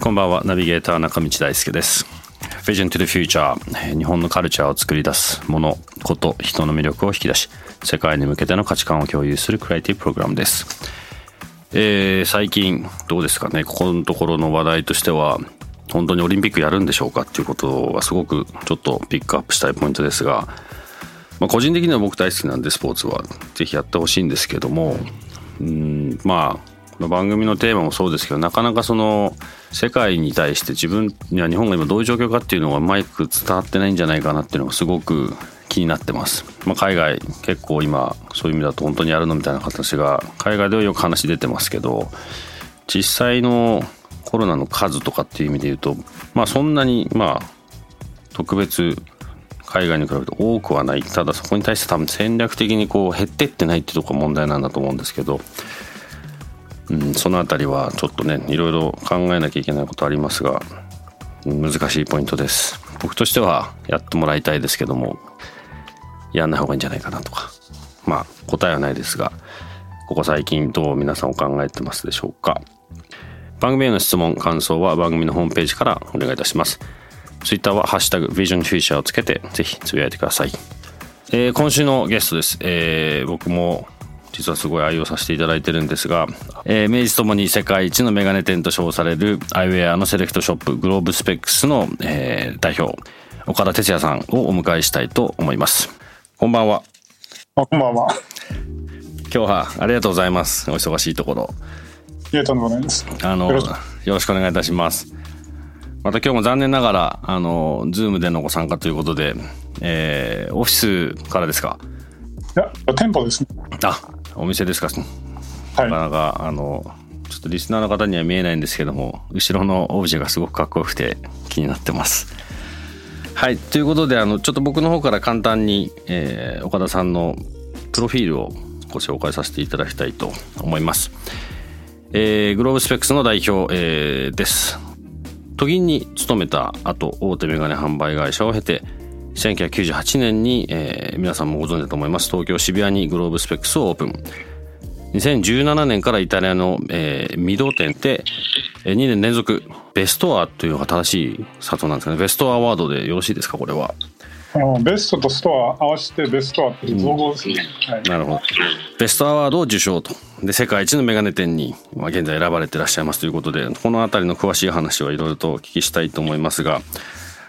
こんばんは。ナビゲーター中道大輔です。Vision to the Future 日本のカルチャーを作り出すものこと人の魅力を引き出し世界に向けての価値観を共有するクリエイティブプログラムです。えー、最近どうですかね？ここのところの話題としては本当にオリンピックやるんでしょうかっていうことはすごくちょっとピックアップしたいポイントですが、まあ、個人的には僕大好きなんでスポーツは。ぜひやってほしいんですけどもうんまあ番組のテーマもそうですけどなかなかその世界に対して自分や日本が今どういう状況かっていうのがうまく伝わってないんじゃないかなっていうのがすごく気になってます、まあ、海外結構今そういう意味だと本当にやるのみたいな形が海外ではよく話出てますけど実際のコロナの数とかっていう意味で言うとまあそんなにまあ特別海外に比べて多くはない。ただそこに対して多分戦略的にこう減ってってないっていうとこが問題なんだと思うんですけどうん、その辺りはちょっとねいろいろ考えなきゃいけないことありますが難しいポイントです。僕としてはやってもらいたいですけどもやんない方がいいんじゃないかなとか。まあ答えはないですがここ最近どう皆さんお考えてますでしょうか。番組への質問感想は番組のホームページからお願いいたします。Twitter は「ハッシュタグ VisionFuture」をつけてぜひつぶやいてください、えー、今週のゲストです、えー、僕も実はすごい愛用させていただいてるんですが、えー、名実ともに世界一のメガネ店と称されるアイウェアのセレクトショップ GLOBE SPECS の、えー、代表岡田哲也さんをお迎えしたいと思います。こんばんは。こんばんは。今日はありがとうございます。お忙しいところ。いえとんでもないです。あのよろしく。お願いいたします。また今日も残念ながらあの Zoom でのご参加ということで、えー、オフィスからですか？いや店舗ですね。あお店ですか、はい、なかなかあのちょっとリスナーの方には見えないんですけども後ろのオブジェがすごくかっこよくて気になってます。はいということであのちょっと僕の方から簡単に、えー、岡田さんのプロフィールをご紹介させていただきたいと思います、えー、グローブスペックスの代表、えー、です。都銀に勤めた後大手メガネ販売会社を経て1998年に、えー、皆さんもご存知だと思います。東京渋谷にグローブスペックスをオープン。2017年からイタリアの、えー、御堂店で、えー、2年連続ベストアというのが正しい佐藤なんですかね。ベストアワードでよろしいですかこれは？ベストとストア合わせてベストアっていう造語ですね、うん。はい、なるほど。ベストアワードを受賞と。で世界一のメガネ店に、まあ、現在選ばれていらっしゃいますということでこの辺りの詳しい話はいろいろとお聞きしたいと思いますが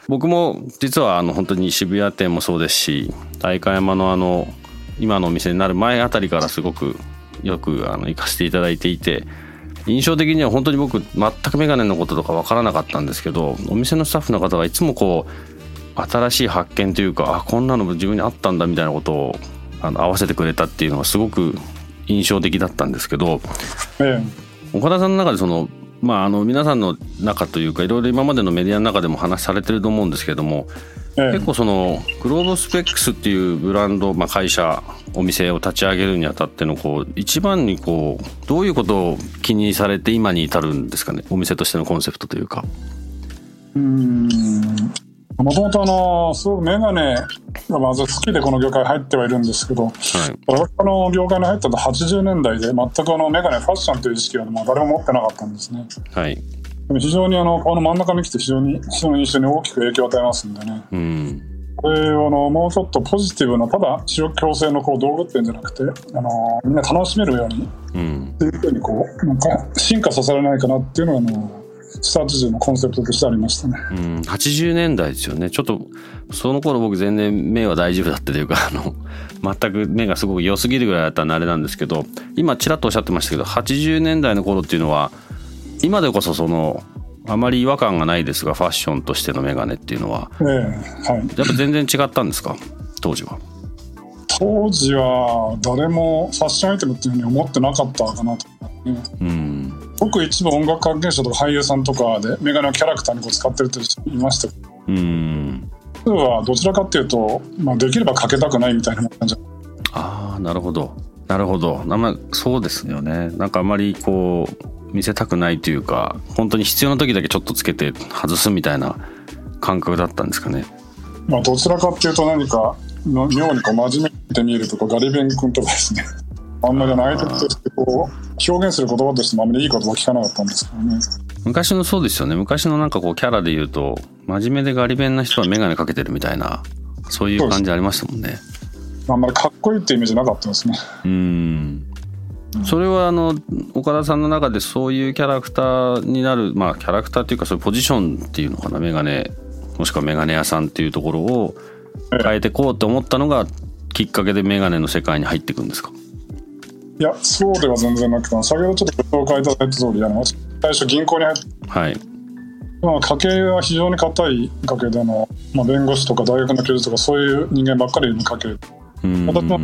僕も実はあの本当に渋谷店もそうですし代官山のあの今のお店になる前あたりからすごくよくあの行かせていただいていて印象的には本当に僕全くメガネのこととか分からなかったんですけどお店のスタッフの方がいつもこう新しい発見というかあこんなの自分にあったんだみたいなことをあの合わせてくれたっていうのがすごく印象的だったんですけど、ええ、岡田さんの中でそのまあ、あの皆さんの中というかいろいろ今までのメディアの中でも話されてると思うんですけれども、ええ、結構そのグローブスペックスっていうブランド、まあ、会社お店を立ち上げるにあたってのこう一番にこうどういうことを気にされて今に至るんですかね？お店としてのコンセプトというか。うんもともとあの、すごくメガネがまず好きでこの業界入ってはいるんですけど、はい、私この業界に入ったの80年代で全くあのメガネファッションという意識はもう誰も持ってなかったんですね。はい。でも非常にあの、顔の真ん中に来て非常に人の印象に大きく影響を与えますんでね。うん。これあのもうちょっとポジティブなただ視力矯正のこう道具っていうんじゃなくてあのみんな楽しめるように、うん、っていうふうにこうなんか進化させられないかなっていうのがあのスタート時のコンセプトとしてありましたね。うん、80年代ですよね。ちょっと、その頃僕全然目は大丈夫だったというか、あの、全く目がすごく良すぎるぐらいだったらあれなんですけど、今ちらっとおっしゃってましたけど、80年代の頃っていうのは、今でこそその、あまり違和感がないですが、ファッションとしてのメガネっていうのは、ええはい、やっぱ全然違ったんですか？当時は。当時は誰もファッションアイテムっていうふうに思ってなかったかなと、ね、うんごく一部音楽関係者とか俳優さんとかでメガネをキャラクターにこう使ってる人いましたけど。うん。はどちらかっていうと、まあ、できればかけたくないみたいな感じ。ああなるほど。なるほど。あんまそうですよね。なんかあまりこう見せたくないというか本当に必要な時だけちょっとつけて外すみたいな感覚だったんですかね。まあどちらかっていうと何か妙にこう真面目で見えるとこガリベン君とかですねあんまり相手としてこう表現する言葉としてもあんまりいい言葉聞かなかったんですけどね。昔のそうですよね。昔のなんかこうキャラで言うと真面目でガリ弁な人は眼鏡かけてるみたいなそういう感じありましたもんね。あんまりかっこいいってイメージなかったですね。うん。それはあの岡田さんの中でそういうキャラクターになるまあキャラクターっていうかそういうポジションっていうのかな。眼鏡もしくは眼鏡屋さんっていうところを変えてこうって思ったのがきっかけで眼鏡の世界に入っていくんですか？いやそうでは全然なくて先ほどちょっとご紹介いただいた通りあの最初銀行に入って、はい。まあ、家計は非常に硬い家系での、まあ、弁護士とか大学の教授とかそういう人間ばっかりいる家系私も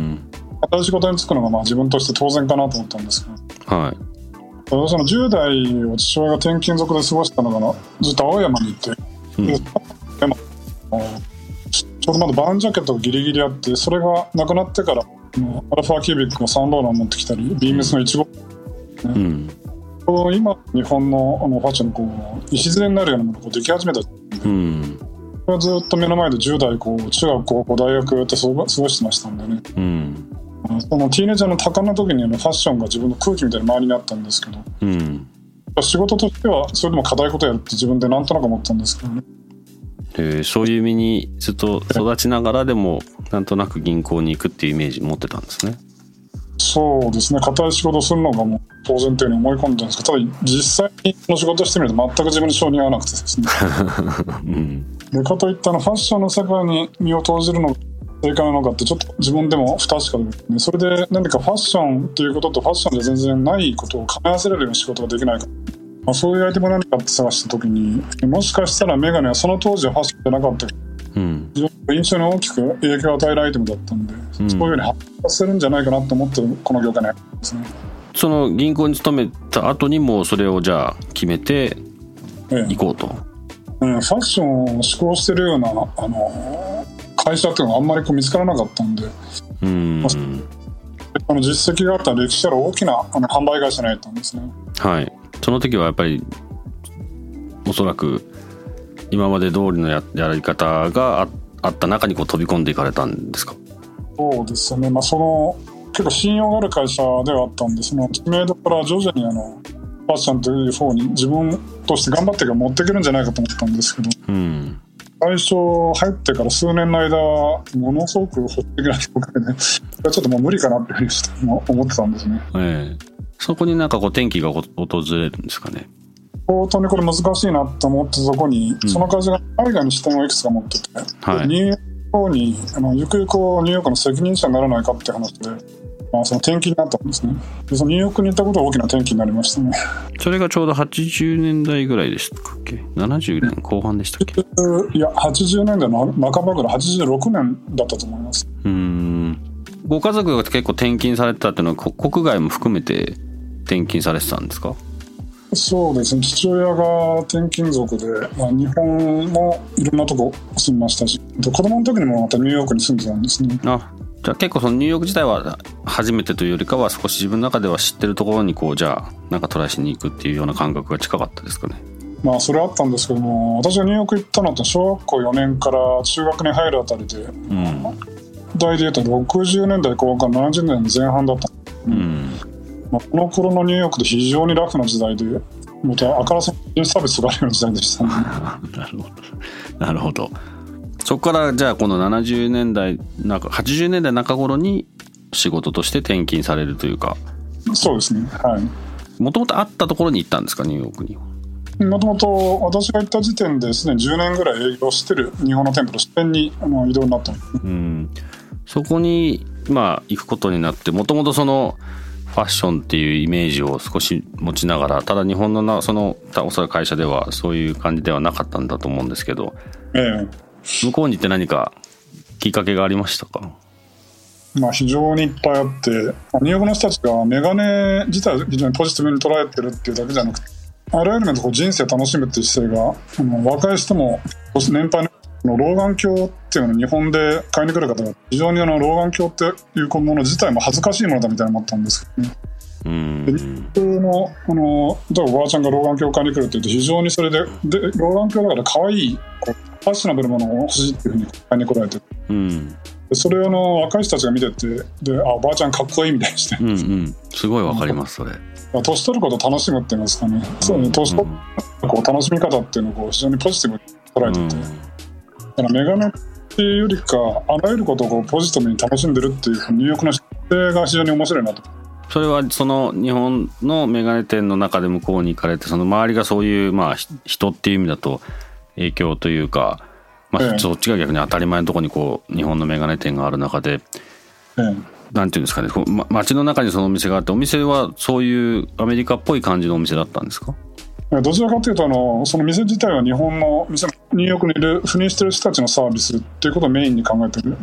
新しい仕事に就くのがまあ自分として当然かなと思ったんですけど、はい、私の10代を父親が転勤族で過ごしたのがずっと青山に行って、うん、でちょうどまだバーンジャケットがギリギリあってそれがなくなってからアルファキュービックのサンローラン持ってきたりビームスの1号、ね、うん。今日本のあのファッションのこう礎になるようなものができ始めた、うん、それはずっと目の前で10代こう中学高校大学って過ごしてましたんでね、うん、そのティーネージャーの多感な時にあのファッションが自分の空気みたいな周りにあったんですけど、うん、仕事としてはそれでも課題ことやるって自分でなんとなく思ったんですけどね。えー、そういう身にずっと育ちながらでもなんとなく銀行に行くっていうイメージ持ってたんですね。そうですね。硬い仕事するのがもう当然というふうに思い込んでたんですけどただ実際にこの仕事してみると全く自分に性に合わなくてですね、うん、でかといったのファッションの世界に身を投じるのが正解なのかってちょっと自分でも不確かで、ね、それで何かファッションっていうこととファッションで全然ないことを兼ね合わせられるような仕事ができないか。まあ、そういうアイテム何かって探した時にもしかしたらメガネはその当時はファッションじゃなかったけど、うん、印象に大きく影響を与えるアイテムだったんで、うん、そういうふうに発達するんじゃないかなと思ってこの業界に。入ってますねその銀行に勤めた後にもそれをじゃあ決めて行こうと、ええ、うん、ファッションを志向してるようなあの会社っていうのはあんまりこう見つからなかったんで、うん、まあ、あの実績があった歴史ある大きなあの販売会社に入ったんですね。はい。その時はやっぱりおそらく今まで通りのややり方があった中にこう飛び込んでいかれたんですか？そうですね、まあ、その結構信用がある会社ではあったんです。が知名度から徐々にあのファッションという方に自分として頑張って持っていけるんじゃないかと思ったんですけど、うん、最初入ってから数年の間ものすごく保守的な業界でちょっともう無理かなっていうふうに思ってたんですね。ええ。そこになんかこう転機が訪れるんですかね？本当にこれ難しいなと思ってそこに、その会社が海外に視点をいくつか持ってて、はい、ニューヨークにあのゆくゆくニューヨークの責任者にならないかって話で、まあ、その転機になったんですね。でそのニューヨークに行ったことは大きな転機になりましたね。それがちょうど80年代ぐらいでしたっけ？70年後半でしたっけ？いや80年代の半ばぐらい86年だったと思います。うん。ご家族が結構転勤されてたっていうのは国外も含めて転勤されてたんですか？そうですね。父親が転勤族で、まあ、日本もいろんなとこ住みましたし子供の時にもまたニューヨークに住んでたんですね。あじゃあ結構そのニューヨーク自体は初めてというよりかは少し自分の中では知ってるところにこうじゃあなんかトライしに行くっていうような感覚が近かったですかね。まあそれあったんですけども私がニューヨーク行ったのって小学校4年から中学に入るあたりで、うん、大で言うと60年代後半から70年代前半だった、うんまあ、この頃のニューヨークで非常にラフな時代でもとあからさま差別があるような時代でした、ね、なるほど。なるほど。そこからじゃあこの70年代なんか80年代中頃に仕事として転勤されるというか。そうですね。はい。もともとあったところに行ったんですかニューヨークにもともと私が行った時点ですでに10年ぐらい営業してる日本の店舗の支店にあの移動になったうん。そこにまあ行くことになってもともとそのファッションっていうイメージを少し持ちながらただ日本のなそのおそらく会社ではそういう感じではなかったんだと思うんですけど、ええ、向こうに行って何かきっかけがありましたか？まあ、非常にいっぱいあってニューヨークの人たちがメガネ自体非常にポジティブに捉えてるっていうだけじゃなくてあらゆる面でこう人生を楽しむっていう姿勢があの若い人も年配の老眼鏡っていうのを日本で買いに来る方が非常にあの老眼鏡っていうもの自体も恥ずかしいものだみたいに思ったんですけどね。うん、で日本のあの例えばおばあちゃんが老眼鏡を買いに来るって言うと非常にそれでで老眼鏡だから可愛いこうファッショナブルなものを欲しいっていうふうに買いに来られてる。うん。それをあの若い人たちが見ててであおばあちゃんかっこいいみたいにして、うんうん、すごいわかりますそれ。年取ることを楽しむっていうんですかね、そうね年取るこう楽しみ方っていうのをこう非常にポジティブに捉えてて、だからメガネっていうよりかあらゆることをこうポジティブに楽しんでるっていうニューヨークの姿勢が非常に面白いなと。それはその日本のメガネ店の中で向こうに行かれてその周りがそういうまあ人っていう意味だと影響というかまあ、そっちが逆に当たり前のところにこう日本の眼鏡店がある中で、うん、なんていうんですかねこう、ま、街の中にそのお店があってお店はそういうアメリカっぽい感じのお店だったんですか？どちらかというとあのその店自体は日本の店ニューヨークにいる赴任してる人たちのサービスっていうことをメインに考えてる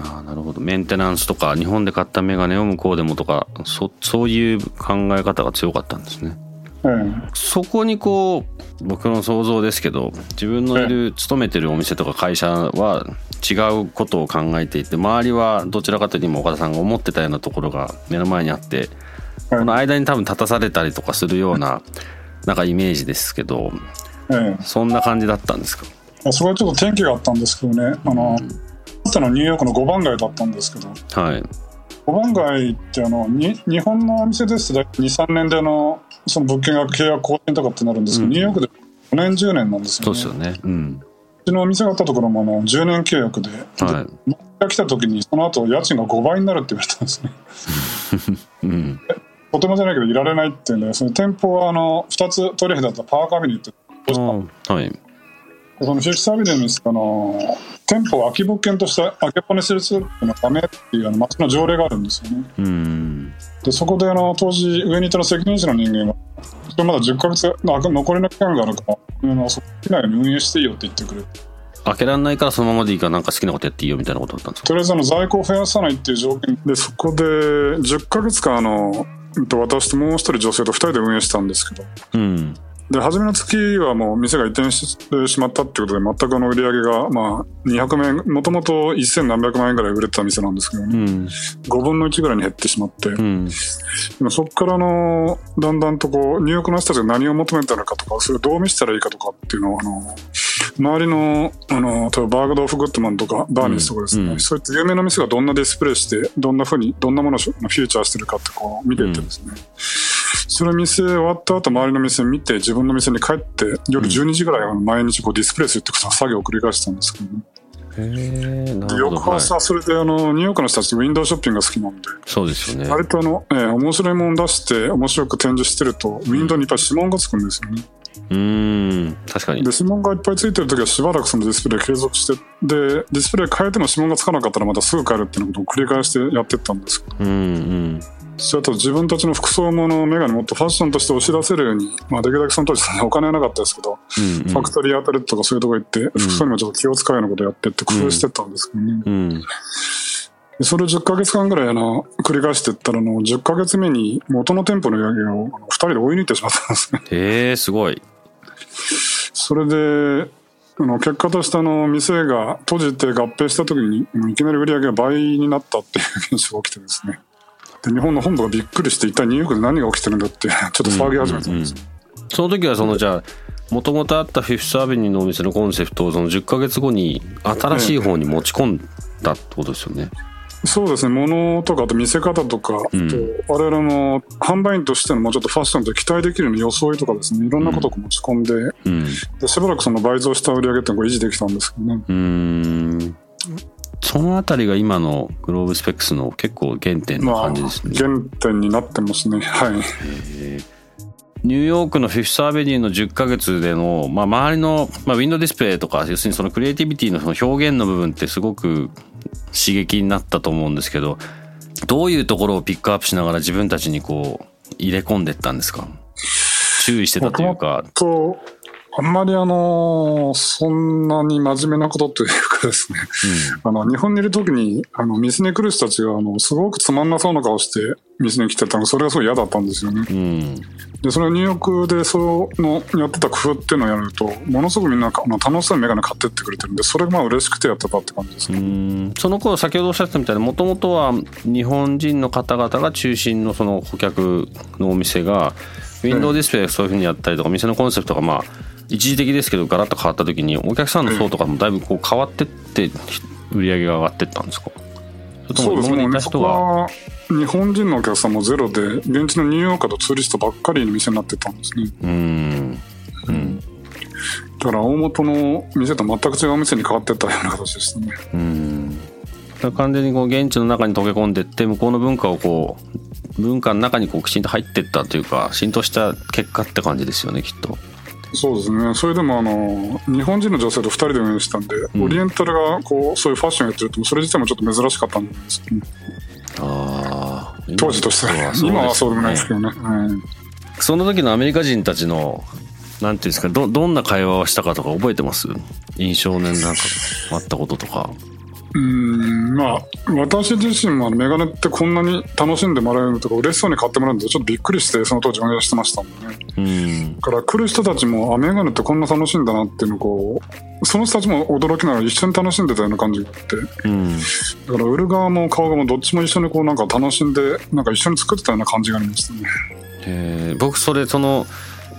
あなるほど。メンテナンスとか日本で買った眼鏡を向こうでもとかそそういう考え方が強かったんですね。うん、そこにこう僕の想像ですけど自分のいる勤めてるお店とか会社は違うことを考えていて周りはどちらかというと今岡田さんが思ってたようなところが目の前にあってこの間に多分立たされたりとかするようななんかイメージですけど、そんな感じだったんですか？それはちょっと天気があったんですけどね。あの、うん、のニューヨークの5番街だったんですけど、はい、5番街ってあのに日本のお店ですと23年でのその物件が契約更新とかってなるんですけど、うん、ニューヨークで5年10年なんですよね。そうですよね、うん。うちのお店があったところもあの10年契約で、はい、来た時にその後家賃が5倍になるって言われたんですね。うん、とてもじゃないけどいられないっていうんでその店舗はあの2つ取り引だったパーカービニってはい、そのフィフスアビニューにあの店舗を空き物件として開けっぱにするのはダメっていうあの町の条例があるんですよね。うん。でそこであの当時上にいた責任者の人間がまだ10ヶ月残りの期間があるからあのそこ内に運営していいよって言ってくれ開けられないからそのままでいいからなんか好きなことやっていいよみたいなことだったんですか？とりあえずあの在庫を増やさないっていう条件でそこで10ヶ月間あの私ともう一人女性と2人で運営したんですけど、うん、で初めの月はもう店が移転してしまったってことで全くあの売り上げがまあ200万円もともと1000何百万円ぐらい売れてた店なんですけど、ね。うん、5分の1ぐらいに減ってしまって、うん、そこからのだんだんとこうニューヨークの人たちが何を求めたのかとかそれをどう見せたらいいかとかっていうのをあの周りのあの例えばバーグドーフ・グッドマンとかバーニーズとかですね、うん、そういった有名な店がどんなディスプレイしてどんなふうにどんなものをフューチャーしてるかってこう見ていてですね、その店終わった後周りの店見て自分の店に帰って夜12時ぐらい毎日こうディスプレイするって作業を繰り返してたんですけどね。へ翌朝それであのニューヨークの人たちウィンドウショッピングが好きなんで。そうですよね。割とあの、えー、面白いもの出して面白く展示してるとウィンドウにいっぱい指紋がつくんですよね。うん確かに。で指紋がいっぱいついてる時はしばらくそのディスプレイ継続してでディスプレイ変えても指紋がつかなかったらまたすぐ変えるっていうことを繰り返してやってったんですうんうん。それと自分たちの服装ものメガネもっとファッションとして押し出せるように、まあ、できるだけその当時 お金はなかったですけど、うんうん、ファクトリーアタレットとかそういうとこ行って、服装にもちょっと気を使うようなことやってって工夫してったんですけどね。うんうんそれを10ヶ月間ぐらいあの繰り返していったらの10ヶ月目に元の店舗の売り上げを2人で追い抜いてしまったんですね。へえすごい。それであの結果としてあの店が閉じて合併した時にいきなり売り上げが倍になったっていう現象が起きてですね。で日本の本部がびっくりして一体ニューヨークで何が起きてるんだってちょっと騒ぎ始めたんです、うんうんうん、その時はそのじゃあもともとあったフィフスアベニューのお店のコンセプトをその10か月後に新しい方に持ち込んだってことですよね。そうですね物とかあと見せ方とか、うん、と我々の販売員としてのもうちょっとファッションで期待できるような装いとかですねいろんなことを持ち込んでうん、でしばらくその倍増した売り上げっていうのを維持できたんですけどね。うんそのあたりが今のグローブスペックスの結構原点の感じですね。まあ、原点になってますね。はい。ニューヨークのフィフスアベニューの10ヶ月での、まあ、周りの、まあ、ウィンドウディスプレイとか、要するにそのクリエイティビティのその表現の部分ってすごく刺激になったと思うんですけど、どういうところをピックアップしながら自分たちにこう入れ込んでったんですか？注意してたというか。あんまりあの、そんなに真面目なことというかですね、うん、あの日本にいる時にあの店に来る人たちがあのすごくつまんなそうな顔して店に来てたのそれがすごい嫌だったんですよね、うん、でそれをニューヨークでそのやってた工夫っていうのをやるとものすごくみんな楽しそうに眼鏡買ってってくれてるんでそれがまあ嬉しくてやってたって感じですねその頃先ほどおっしゃってたみたいにもともとは日本人の方々が中心のその顧客のお店がウィンドウディスプレイそういうふうにやったりとか店のコンセプトがまあ一時的ですけどガラッと変わった時にお客さんの層とかもだいぶこう変わってって売り上げが上がってったんですか？そうですね。そこは日本人のお客さんもゼロで現地のニューヨーカーとツーリストばっかりの店になってたんですね。うん。うん。だから大元の店と全く違う店に変わってったような形でしたね。うん。完全にこう現地の中に溶け込んでって向こうの文化をこう文化の中にこうきちんと入ってったというか浸透した結果って感じですよねきっとそうですね。それでもあの日本人の女性と2人で運営したんで、うん、オリエンタルがこうそういうファッションやってるとそれ自体もちょっと珍しかったんですけど、ね、あ当時としては、今はそうでもないですけどね、はい、その時のアメリカ人たちのなんていうんですかどどんな会話をしたかとか覚えてます？印象ねなんかあったこととかうんまあ私自身もメガネってこんなに楽しんでもらえるのとか嬉しそうに買ってもらえるのとちょっとびっくりしてその当時運営してましたもんね。うんだから来る人たちもあメガネってこんな楽しいんだなっていうのをこうその人たちも驚きながら一緒に楽しんでたような感じがあって、うん、だから売る側も買う側もどっちも一緒にこうなんか楽しんでなんか一緒に作ってたような感じがありましたね。え僕それその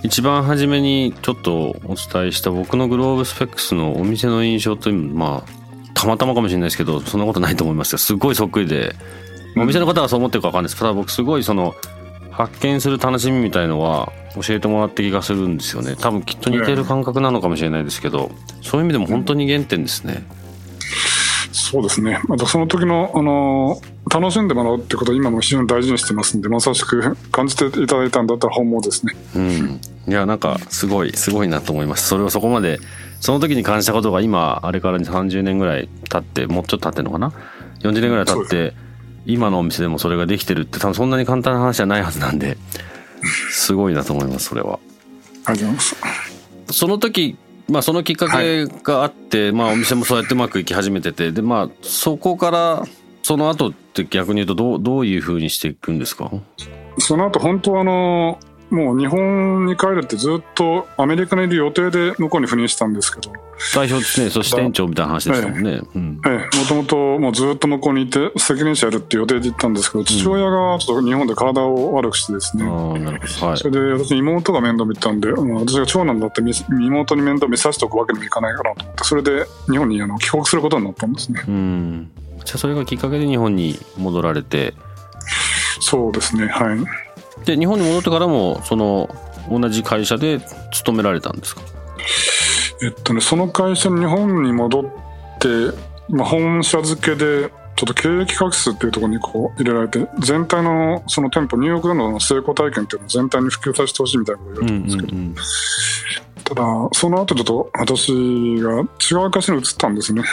一番初めにちょっとお伝えした僕のグローブスペックスのお店の印象というまあたまたまかもしれないですけどそんなことないと思いますけどすごいそっくりで。お店の方がそう思ってるか分かんないです。ただ僕すごいその発見する楽しみみたいのは教えてもらって気がするんですよね。多分きっと似てる感覚なのかもしれないですけどそういう意味でも本当に原点ですね、そうですね。またその時のあの楽しんでもらうってことは今も非常に大事にしてますんでまさしく感じていただいたんだったら本望ですね。うん。いやなんかすごいすごいなと思います。それをそこまでその時に感じたことが今あれから30年ぐらい経ってもうちょっと経ってるのかな？40年ぐらい経って今のお店でもそれができてるって多分そんなに簡単な話じゃないはずなんですごいなと思いますそれは。ありがとうございます。その時まあそのきっかけがあって、はい、まあお店もそうやってうまくいき始めててでまあそこからその後って逆に言うとどうどういうふうにしていくんですか？その後本当あのもう日本に帰るってずっとアメリカにいる予定で向こうに赴任したんですけど。代表ですね。そして店長みたいな話でしたもんね。もともともうずっと向こうにいて責任者やるって予定で行ったんですけど父親がちょっと日本で体を悪くしてですね、うん、なるほど、はい、それで私妹が面倒見たんで、うん、私が長男だって妹に面倒見させておくわけにもいかないかなと思ってそれで日本にあの帰国することになったんですね。うん。じゃあそれがきっかけで日本に戻られて。そうですね。はいで日本に戻ってからもその同じ会社で勤められたんですか？えっとねその会社に日本に戻って、まあ、本社付けでちょっと経営企画室っていうところにこう入れられて全体のその店舗ニューヨークでの成功体験っていうのを全体に普及させてほしいみたいなことを言われたんですけど、うんうんうん、ただその後ちょっと私が違う会社に移ったんですね。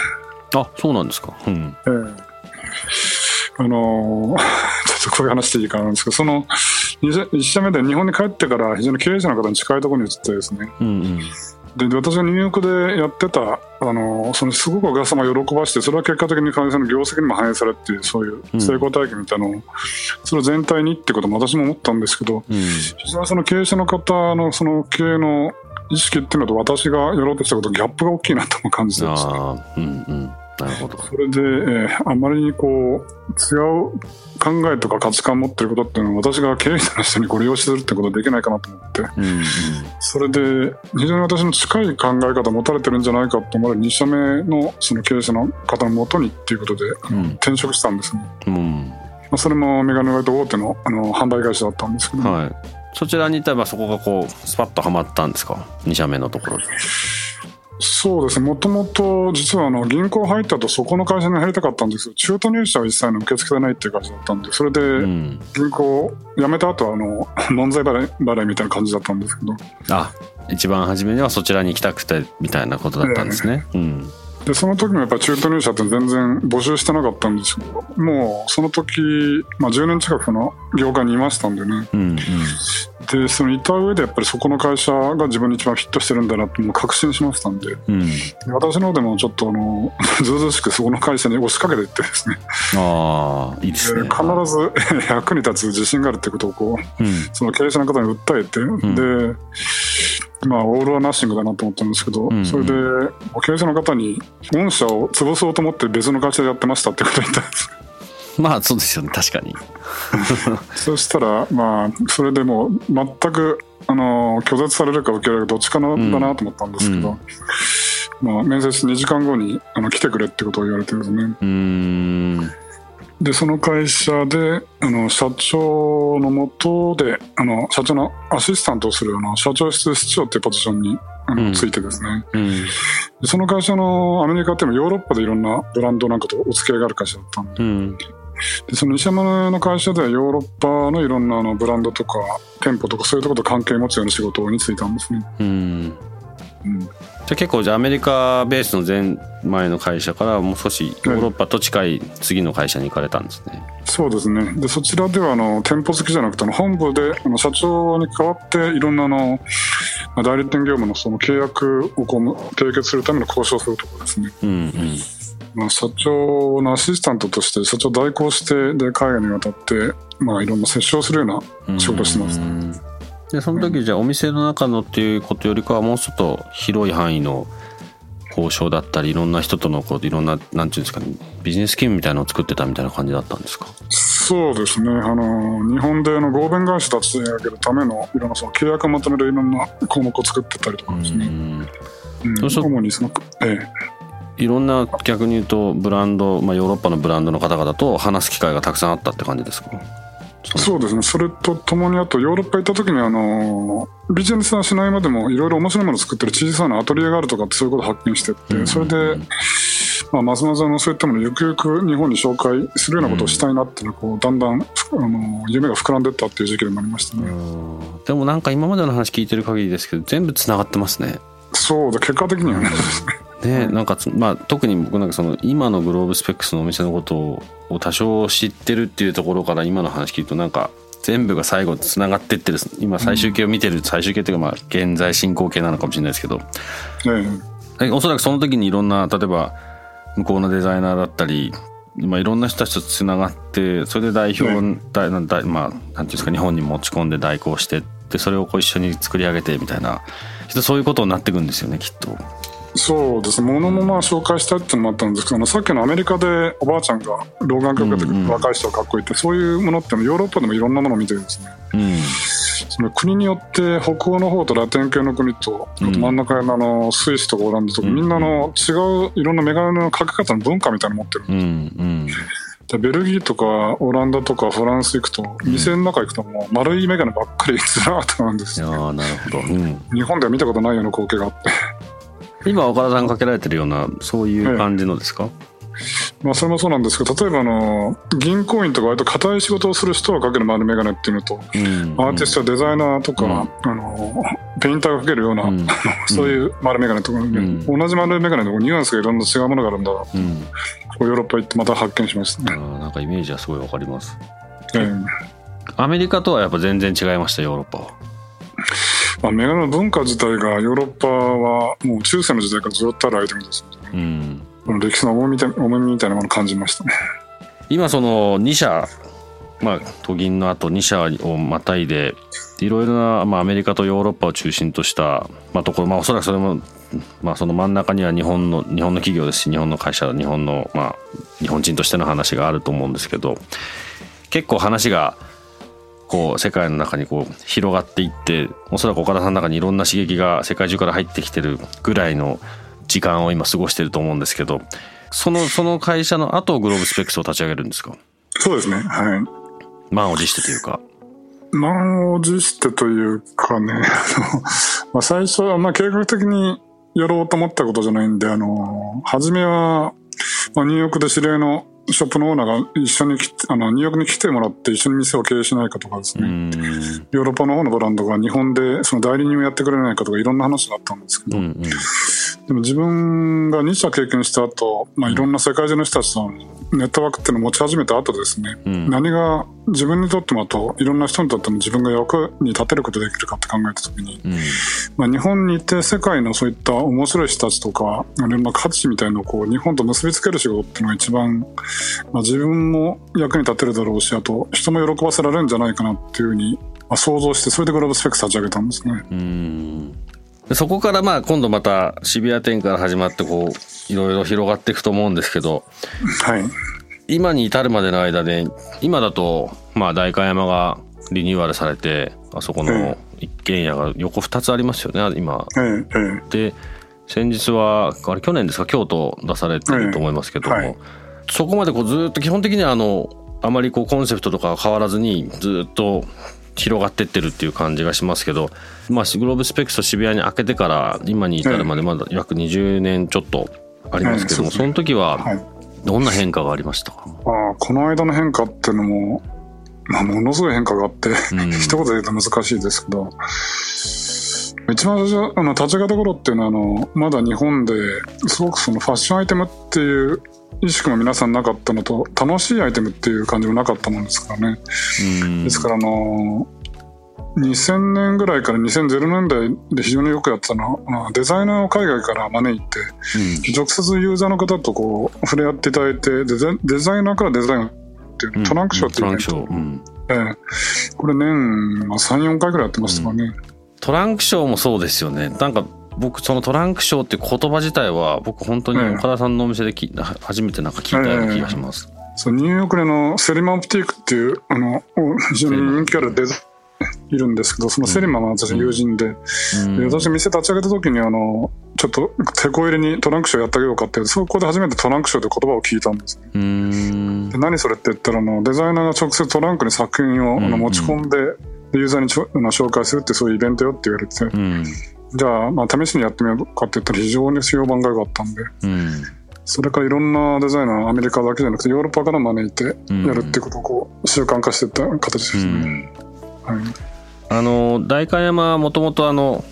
あそうなんですか。うん、えー、あのー、ちょっとこういう話でいいかなんですけどその1社目で日本に帰ってから非常に経営者の方に近いところに移ってですね、うんうん。で私がニューヨークでやってたあのそのすごくお客様を喜ばしてそれは結果的に会社の業績にも反映されっていうそういう成功体験みたいなのを、うん、それ全体にってことも私も思ったんですけど、うん、非常にその経営者の方のその経営の意識っていうのと私がやろうとしたことギャップが大きいなと感じてました。うんうんなるほど。それで、えー、あまりにこう違う考えとか価値観を持ってることっていうのは私が経営者の人にご利用するってことはできないかなと思って、うんうん、それで非常に私の近い考え方を持たれてるんじゃないかと思われる2社目のその経営者の方のもとにっていうことで、うん、転職したんですね、うん。まあ、それもメガネライト大手のあの販売会社だったんですけど、はい、そちらにいたらそこがこうスパッとはまったんですか？2社目のところで。そうですね、もともと実はあの銀行入ったとそこの会社に入りたかったんですけど、中途入社は一切の受け付けてないっていう感じだったんで、それで銀行辞めた後はあの 問題払い払いみたいな感じだったんですけど。あ一番初めにはそちらに行きたくてみたいなことだったんですね。えー、うんでその時もやっぱり中途入社って全然募集してなかったんですけどもうその時、まあ、10年近くの業界にいましたんでね、うんうん、でそのいた上でやっぱりそこの会社が自分に一番フィットしてるんだなってもう確信しましたんで、うん、私の方でもちょっとあの ずうずうしくそこの会社に押しかけていってですね。ああいいですね。必ず 役に立つ自信があるってことをこう、うん、その経営者の方に訴えて、うん、でまあ、オール・ア・ナッシングだなと思ったんですけど、うんうん、それで経営者の方に御社を潰そうと思って別の会社でやってましたってことを言ったんです。まあそうですよね。確かに。そしたらまあそれでもう全くあの拒絶されるか受けられるかどっちかなんだなと思ったんですけど、うん、まあ、面接2時間後にあの来てくれってことを言われてですねでその会社であの社長のもとであの社長のアシスタントをするあの社長室室長っていうポジションにあの、うん、ついてですね、うん、その会社のアメリカっていうのはヨーロッパでいろんなブランドなんかとお付き合いがある会社だったんで。うん、でその西山の会社ではヨーロッパのいろんなあのブランドとか店舗とかそういうところと関係持つような仕事に就いたんですね。うんじゃ結構じゃあアメリカベースの前前の会社からもう少しヨーロッパと近い次の会社に行かれたんですね。そうですねでそちらではあの店舗好きじゃなくて本部であの社長に代わっていろんなあの代理店業務のその契約をこう締結するための交渉するところですね。うんうんまあ、社長のアシスタントとして社長代行してで海外に渡って、まあ、いろんな接触するような仕事をしてます、ね。でその時じゃあお店の中のっていうことよりかはもうちょっと広い範囲の交渉だったりいろんな人とのこういろんななんていうんですかねビジネススキームみたいなのを作ってたみたいな感じだったんですか？そうですね。あの日本での合弁会社たちに上げるためのいろんなその契約をまとめるいろんな項目を作ってたりとかですね。うん。主にそのええ。いろんな逆に言うとブランド、まあ、ヨーロッパのブランドの方々と話す機会がたくさんあったって感じですか？そうですね。それとともにあとヨーロッパ行った時にあのビジネスはしないまでもいろいろ面白いものを作ってる小さなアトリエがあるとかってそういうことを発見してって、うん、それで、まあ、ますますのそういったものをゆくゆく日本に紹介するようなことをしたいなっていうのこうだんだんあの夢が膨らんでったっていう時期でもありましたね。でもなんか今までの話聞いてる限りですけど全部つながってますね。そうだ結果的にはね、ね、なんかまあ、特に僕なんかその今のグローブスペックスのお店のことを多少知ってるっていうところから今の話聞くとなんか全部が最後つながってってる今最終形を見てる最終形っていうかまあ現在進行形なのかもしれないですけど、うん、おそらくその時にいろんな例えば向こうのデザイナーだったりまあ、いろんな人たちとつながってそれで代表、だだまあなんていうんですか日本に持ち込んで代行してってそれをこう一緒に作り上げてみたいなそういうことになっていくんですよねきっと。そうですものもまあ紹介したいっていうのもあったんですけどさっきのアメリカでおばあちゃんが老眼鏡かけて若い人がかっこいいって、そういうものってヨーロッパでもいろんなものを見てるんですね、うん、その国によって北欧の方とラテン系の国と真ん中のあのスイスとかオランダとか、みんなの違ういろんなメガネのかけ方の文化みたいなの持ってるん。です、うん。でベルギーとかオランダとかフランス行くと店の中行くともう丸い眼鏡ばっかりずらっとなんですよ、ね、なるほど、うん、日本では見たことないような光景があって今岡田さんかけられてるようなそういう感じのですか、まあ、それもそうなんですけど例えばあの銀行員とか割と硬い仕事をする人がかける丸眼鏡っていうのと、うん。うん、アーティストデザイナーとか、うん、あのペインターがかけるような、うん、そういう丸眼鏡とか、うん、同じ丸眼鏡でもニュアンスがいろんな違うものがあるんだ、うん、ヨーロッパ行ってまた発見しましたねなんかイメージはすごいわかります、えー、アメリカとはやっぱ全然違いましたヨーロッパはまあ、メガネの文化自体がヨーロッパはもう中世の時代からずっとあるアイテムですので、うん、歴史の重みみたい重みみたいなものを感じました。ね今その2社まあ都銀のあと2社をまたいでいろいろな、まあ、アメリカとヨーロッパを中心とした、まあ、ところ、まあ、おそらくそれも、まあ、その真ん中には日本の日本の企業です。し日本の会社日本の、まあ、日本人としての話があると思うんですけど結構話がこう世界の中にこう広がっていっておそらく岡田さんの中にいろんな刺激が世界中から入ってきてるぐらいの時間を今過ごしてると思うんですけどその その会社の後グローブスペックスを立ち上げるんですか？そうですねはい満を持してというか？満を持してというかね まあ最初はまあ計画的にやろうと思ったことじゃないんであの初めはまあ、ニューヨークで知り合いのショップのオーナーが一緒にあのニューヨークに来てもらって一緒に店を経営しないかとかですね、ヨーロッパの方のブランドが日本でその代理人をやってくれないかとかいろんな話があったんですけど、うんうん、でも自分が2社経験した後、まあいろんな世界中の人たちとネットワークっていうのを持ち始めた後ですね、うん、何が自分にとってもといろんな人にとっても自分が役に立てることできるかって考えた時に、うん、まあ、日本にいて世界のそういった面白い人たちとかいろんな価値みたいのをこう日本と結びつける仕事っていうのが一番、まあ、自分も役に立てるだろうしあと人も喜ばせられるんじゃないかなっていうふうに、まあ、想像してそれでグローブスペックス立ち上げたんですね。うんそこからまあ今度また渋谷店から始まってこういろいろ広がっていくと思うんですけど、はい、今に至るまでの間で今だとまあ代官山がリニューアルされてあそこの一軒家が横2つありますよね今。で先日はあれ去年ですか京都出されてると思いますけども、はい、そこまでこうずっと基本的にはあのあまりこうコンセプトとか変わらずにずっと広がってってるっていう感じがしますけど、まあ、グローブスペックスと渋谷に開けてから今に至るまでまだ約20年ちょっとありますけども、その時はどんな変化がありました？か、あこの間の変化っていうのも、まあ、ものすごい変化があって、うん、一言で言うと難しいですけど一番最初あの立ち上げた頃っていうのはあのまだ日本ですごくそのファッションアイテムっていう意識も皆さんなかったのと楽しいアイテムっていう感じもなかったもんですからね。ですからあの2000年ぐらいから2000年代で非常によくやってたのはデザイナーを海外から招いて、うん、直接ユーザーの方とこう触れ合っていただいてデザデザイナーからデザインっていうトランクショーっていうイベント、うん。えー、これ年34回ぐらいやってましたかね、うん、トランクショーもそうですよね。なんか僕そのトランクショーっていう言葉自体は僕本当に岡田さんのお店でき、えー、初めてなんか聞いたような気がします、えーそうニューヨークでのセリマオプティックっていうあの非常に人気あるデザいるんですけど、そのセリマが私友人で、うん、で私店立ち上げた時にあの、ちょっと手こ入れにトランクショーやってあげようかって、そこで初めてトランクショーという言葉を聞いたんですね。で何それって言ったらあの、デザイナーが直接トランクに作品をあの持ち込んで、ユーザーにちょ紹介するってそういうイベントよって言われて、うん、じゃあ、まあ、試しにやってみようかって言ったら非常に評判が良かったんで、うん、それからいろんなデザイナーアメリカだけじゃなくてヨーロッパから招いてやるっていうことをこう習慣化していった形ですね。はい。あの代官山はもともとあの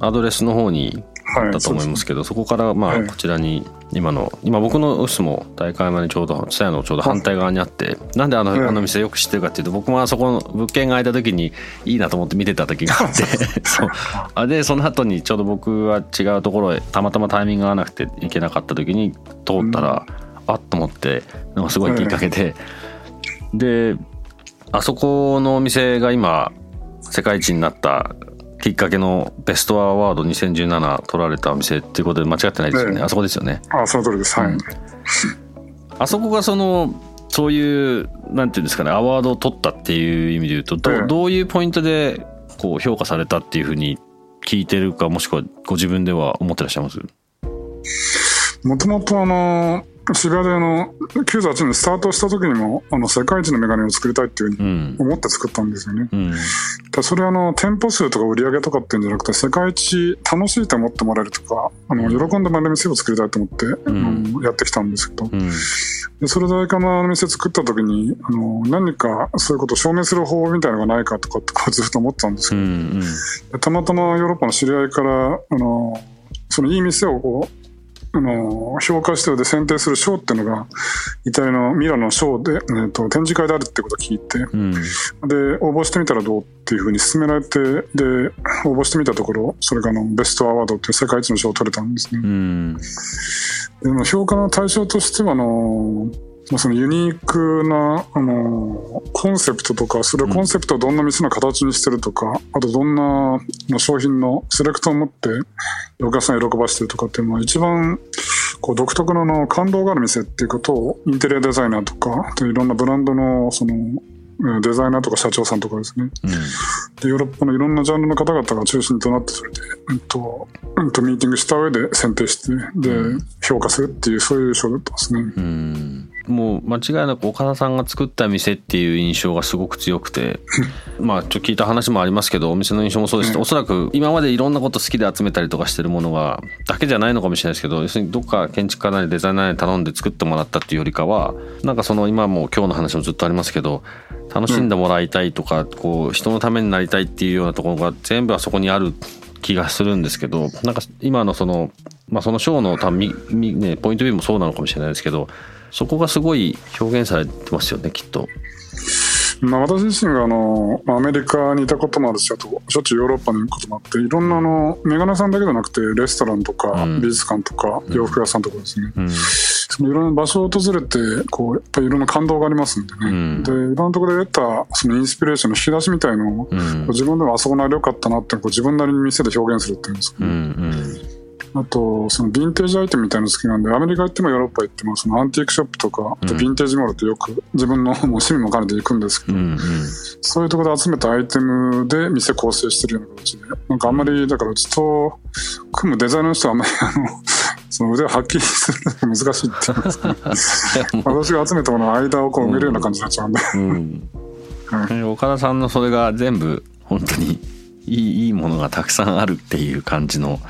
アドレスの方にあったと思いますけど、はい、そこからまあこちらに今の今僕のオフィスも代官山にちょうど蔦屋のちょうど反対側にあってなんであのあの店よく知ってるかっていうと僕もあそこの物件が空いた時にいいなと思って見てた時があって そうあでその後にちょうど僕は違うところへたまたまタイミングが合わなくて行けなかった時に通ったら、あっと思ってなんかすごいきっかけで、であそこのお店が今世界一になったきっかけのベストアワード2017取られたお店っていうことで間違ってないですよね、あそこですよね。あその通りです。はい、あそこがそのそういうなんていうんですかねアワードを取ったっていう意味で言うとど,、どういうポイントでこう評価されたっていうふうに聞いてるかもしくはご自分では思ってらっしゃいますもともとあの渋谷であの98年スタートした時にもあの世界一のメガネを作りたいっていうふうに思って作ったんですよね。うん、それはあの店舗数とか売り上げとかっていうんじゃなくて世界一楽しいと思ってもらえるとかあの喜んでもらえる店を作りたいと思って、うん、やってきたんですけど、うん、でそれでかの店作った時にあの何かそういうことを証明する方法みたいなのがないかとかってずっと思ってたんですけど、うんうん、たまたまヨーロッパの知り合いからあのそのいい店をこうあの評価指定で選定する賞っていうのがイタリアのミラノの賞で、えーと、展示会であるってことを聞いて、うん、で応募してみたらどうっていうふうに勧められてで応募してみたところそれがのベストアワードっていう世界一の賞を取れたんですね。うん、でも評価の対象としてはあのそのユニークな、あのコンセプトとか、それコンセプトをどんな店の形にしてるとか、あとどんな商品のセレクトを持ってお客さん喜ばしてるとかっていうのは一番こう独特のの感動がある店っていうことをインテリアデザイナーとか、いろんなブランドのそのデザイナーとか社長さんとかですね、うん、でヨーロッパのいろんなジャンルの方々が中心となってそれで、えっとえっと、ミーティングした上で選定してで、評価するっていうそういう賞だったんですね。うんもう間違いなく岡田さんが作った店っていう印象がすごく強くて。まあちょっと聞いた話もありますけどお店の印象もそうですし、おそらく今までいろんなこと好きで集めたりとかしてるものがだけじゃないのかもしれないですけど要するにどっか建築家なりデザイナーに頼んで作ってもらったっていうよりかはなんかその今も今日の話もずっとありますけど楽しんでもらいたいとか、こう人のためになりたいっていうようなところが全部あそこにある気がするんですけどなんか今のそのまあそのショーのたみねポイントビューもそうなのかもしれないですけどそこがすごい表現されてますよねきっと。まあ、私自身があのアメリカにいたこともあるしあとしょっちゅうヨーロッパに行くこともあっていろんなあのメガネさんだけじゃなくてレストランとか美術館とか洋服屋さんとかですね、うん、そのいろんな場所を訪れてこうやっぱりいろんな感動がありますんでね、うん、でいろんなところで得たそのインスピレーションの引き出しみたいのを、うん、自分でもあそこなり良かったなってこう自分なりに店で表現するっていうんですかね、うんうんあと、そのヴィンテージアイテムみたいなの好きなんで、アメリカ行ってもヨーロッパ行っても、そのアンティークショップとか、あとヴィンテージモールってよく自分のもう趣味も兼ねて行くんですけど、うんうん、そういうところで集めたアイテムで店構成してるような形で、なんかあんまり、だからうちと組むデザイナーの人はあんまりあの、その腕をはっきりするのが難しいって言 うんですか、ね、私が集めたものの間をこう埋めるような感じになっちゃうんで。うん。うん、岡田さんのそれが全部本当にいいいいものがたくさんあるっていう感じの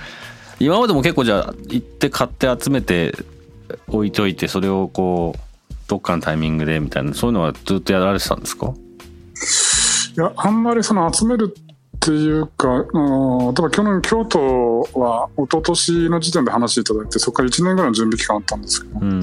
今までも結構じゃあ行って買って集めて置いといてそれをこうどっかのタイミングでみたいなそういうのはずっとやられてたんですか？いやあんまりその集めるっていうか、あの例えば去年京都は一昨年の時点で話していただいてそこから1年ぐらいの準備期間あったんですけど、うん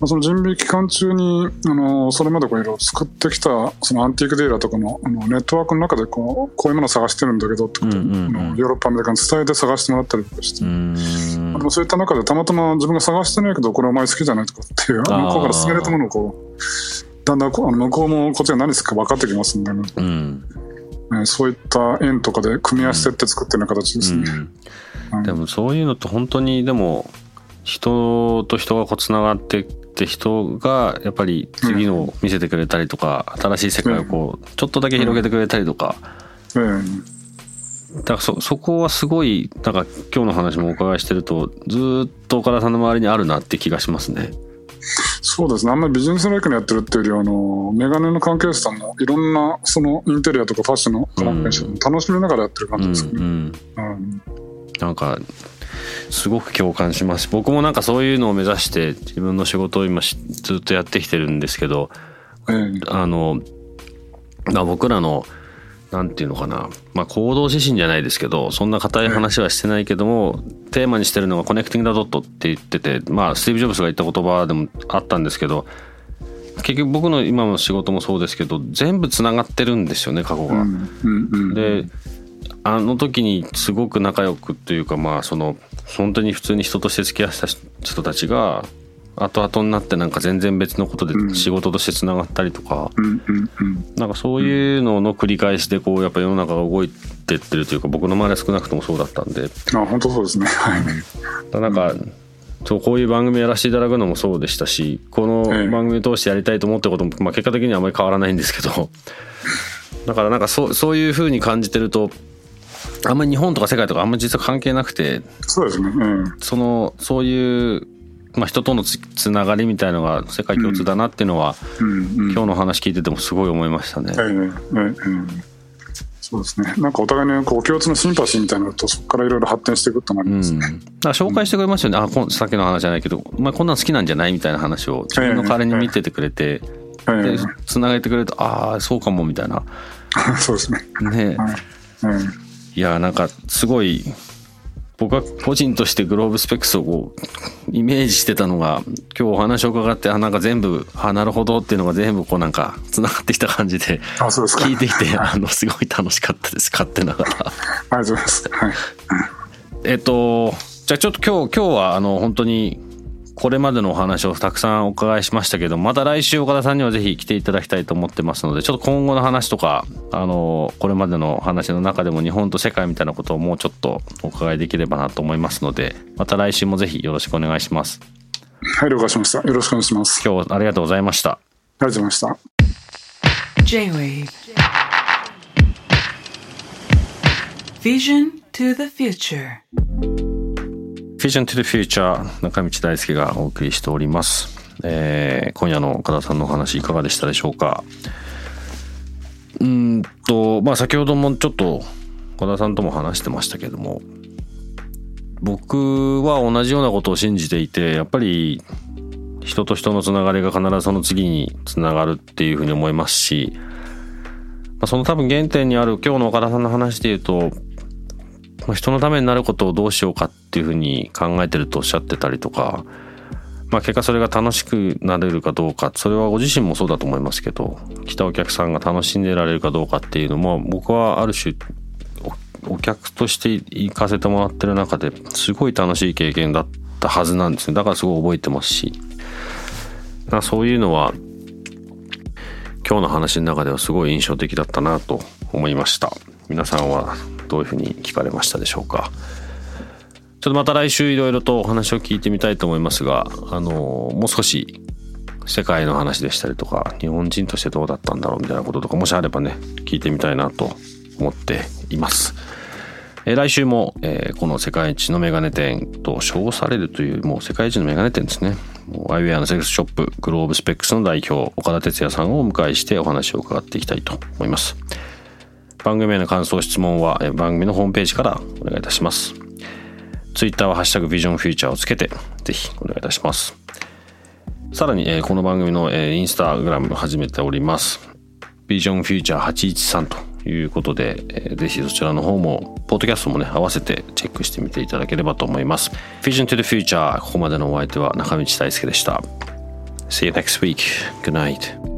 まあ、その準備期間中に、あの、それまでこういろいろ作ってきた、そのアンティークディーラーとかのあのネットワークの中でこう、こういうものを探してるんだけどってことを、うんうん。うん、ヨーロッパ、アメリカに伝えて探してもらったりとかして、でもそういった中でたまたま自分が探してないけど、これお前好きじゃないとかっていう、向こうから勧められたものをこう、だんだんこあの向こうもこっちが何好きか分かってきますんでね。うん。ね、そういった円とかで組み合わせてって作ってるような形ですね。うんうん、でもそういうのって本当にでも人と人がこうつながってって人がやっぱり次のを見せてくれたりとか、新しい世界をこうちょっとだけ広げてくれたりとか、だからそそこはすごいなんか今日の話もお伺いしてるとずっと岡田さんの周りにあるなって気がしますね。そうですね。あんまりビジネスライクにやってるっていうよりは、あの、メガネの関係者さんもいろんな、そのインテリアとかファッションの関係者も楽しみながらやってる感じですね。うん、うんうん、なんか、すごく共感します。僕もなんかそういうのを目指して自分の仕事を今ずっとやってきてるんですけど、うん、あの、まあ、僕らのなんていうのかな、まあ、行動指針じゃないですけどそんな硬い話はしてないけども、テーマにしてるのがコネクティング・ダ・ドットって言っててまあスティーブ・ジョブズが言った言葉でもあったんですけど結局僕の今の仕事もそうですけど全部つながってるんですよね過去が。であの時にすごく仲良くというかまあその本当に普通に人として付き合った人たちが後々になってなんか全然別のことで仕事としてつながったりとか、なんかそういうのの繰り返しでこうやっぱ世の中が動いてってるというか僕の周りは少なくともそうだったんで。あ本当そうですね。はい。なんか、そうこういう番組やらせていただくのもそうでしたしこの番組通してやりたいと思ったことも、まあ、結果的にはあまり変わらないんですけど。だからなんかそうそういうふうに感じてるとあんまり日本とか世界とかあんまり実は関係なくてそうですね、うん、そのそういう、まあ、人とのつつながりみたいのが世界共通だなっていうのは、うん。うん、今日の話聞いててもすごい思いましたね。はいはいはいそうですね。なんかお互いにこう共通のシンパシーみたいなのとそこからいろいろ発展していくとなりますね。うん、だ紹介してくれましたよね。あ、さっきの話じゃないけど、お前こんなん好きなんじゃないみたいな話を自分の代わりに見ててくれて、でつなげてくれると、ああ、そうかもみたいな。そうですね。ね、はい。うんいやなんかすごい僕は個人としてグローブスペックスをこうイメージしてたのが今日お話を伺ってあなんか全部あなるほどっていうのが全部こうなんかつながってきた感じで聞いていて あのすごい楽しかったです勝手ながら。ありがとうございます。はい、えっとじゃあちょっと今日今日はあの本当にこれまでのお話をたくさんお伺いしましたけどまた来週岡田さんにはぜひ来ていただきたいと思ってますのでちょっと今後の話とかあのこれまでの話の中でも日本と世界みたいなことをもうちょっとお伺いできればなと思いますのでまた来週もぜひよろしくお願いします。はい了解しました。よろしくお願いします。今日はありがとうございました。ありがとうございました。J-Wave. Vision to the Future Vision to the Future 中道大輔がお送りしております。えー、今夜の岡田さんのお話いかがでしたでしょうか？うんとまあ先ほどもちょっと岡田さんとも話してましたけども僕は同じようなことを信じていてやっぱり人と人のつながりが必ずその次につながるっていうふうに思いますし、まあ、その多分原点にある今日の岡田さんの話で言うと、ま、人のためになることをどうしようかっていうふうに考えてるとおっしゃってたりとか、まあ、結果それが楽しくなれるかどうかそれはご自身もそうだと思いますけど来たお客さんが楽しんでられるかどうかっていうのも僕はある種お客として行かせてもらってる中ですごい楽しい経験だったはずなんですね。だからすごい覚えてますし。だそういうのは今日の話の中ではすごい印象的だったなと思いました。皆さんはどういうふうに聞かれましたでしょうかちょっとまた来週いろいろとお話を聞いてみたいと思いますがあのもう少し世界の話でしたりとか日本人としてどうだったんだろうみたいなこととかもしあればね聞いてみたいなと思っています。えー、来週も、えー、この世界一のメガネ店と称されるというもう世界一のメガネ店ですね。アイウェアのセックスショップグローブスペックスの代表岡田哲也さんをお迎えしてお話を伺っていきたいと思います。番組への感想質問は番組のホームページからお願いいたします。ツイッターはハッシュタグビジョンフューチャーをつけてぜひお願いいたします。さらに、この番組の、インスタグラム始めております。ビジョンフューチャー813ということで、ぜひそちらの方も、ポッドキャストもね、合わせてチェックしてみていただければと思います。Vision to the Future ここまでのお相手は中道大輔でした。See you next week. Good night.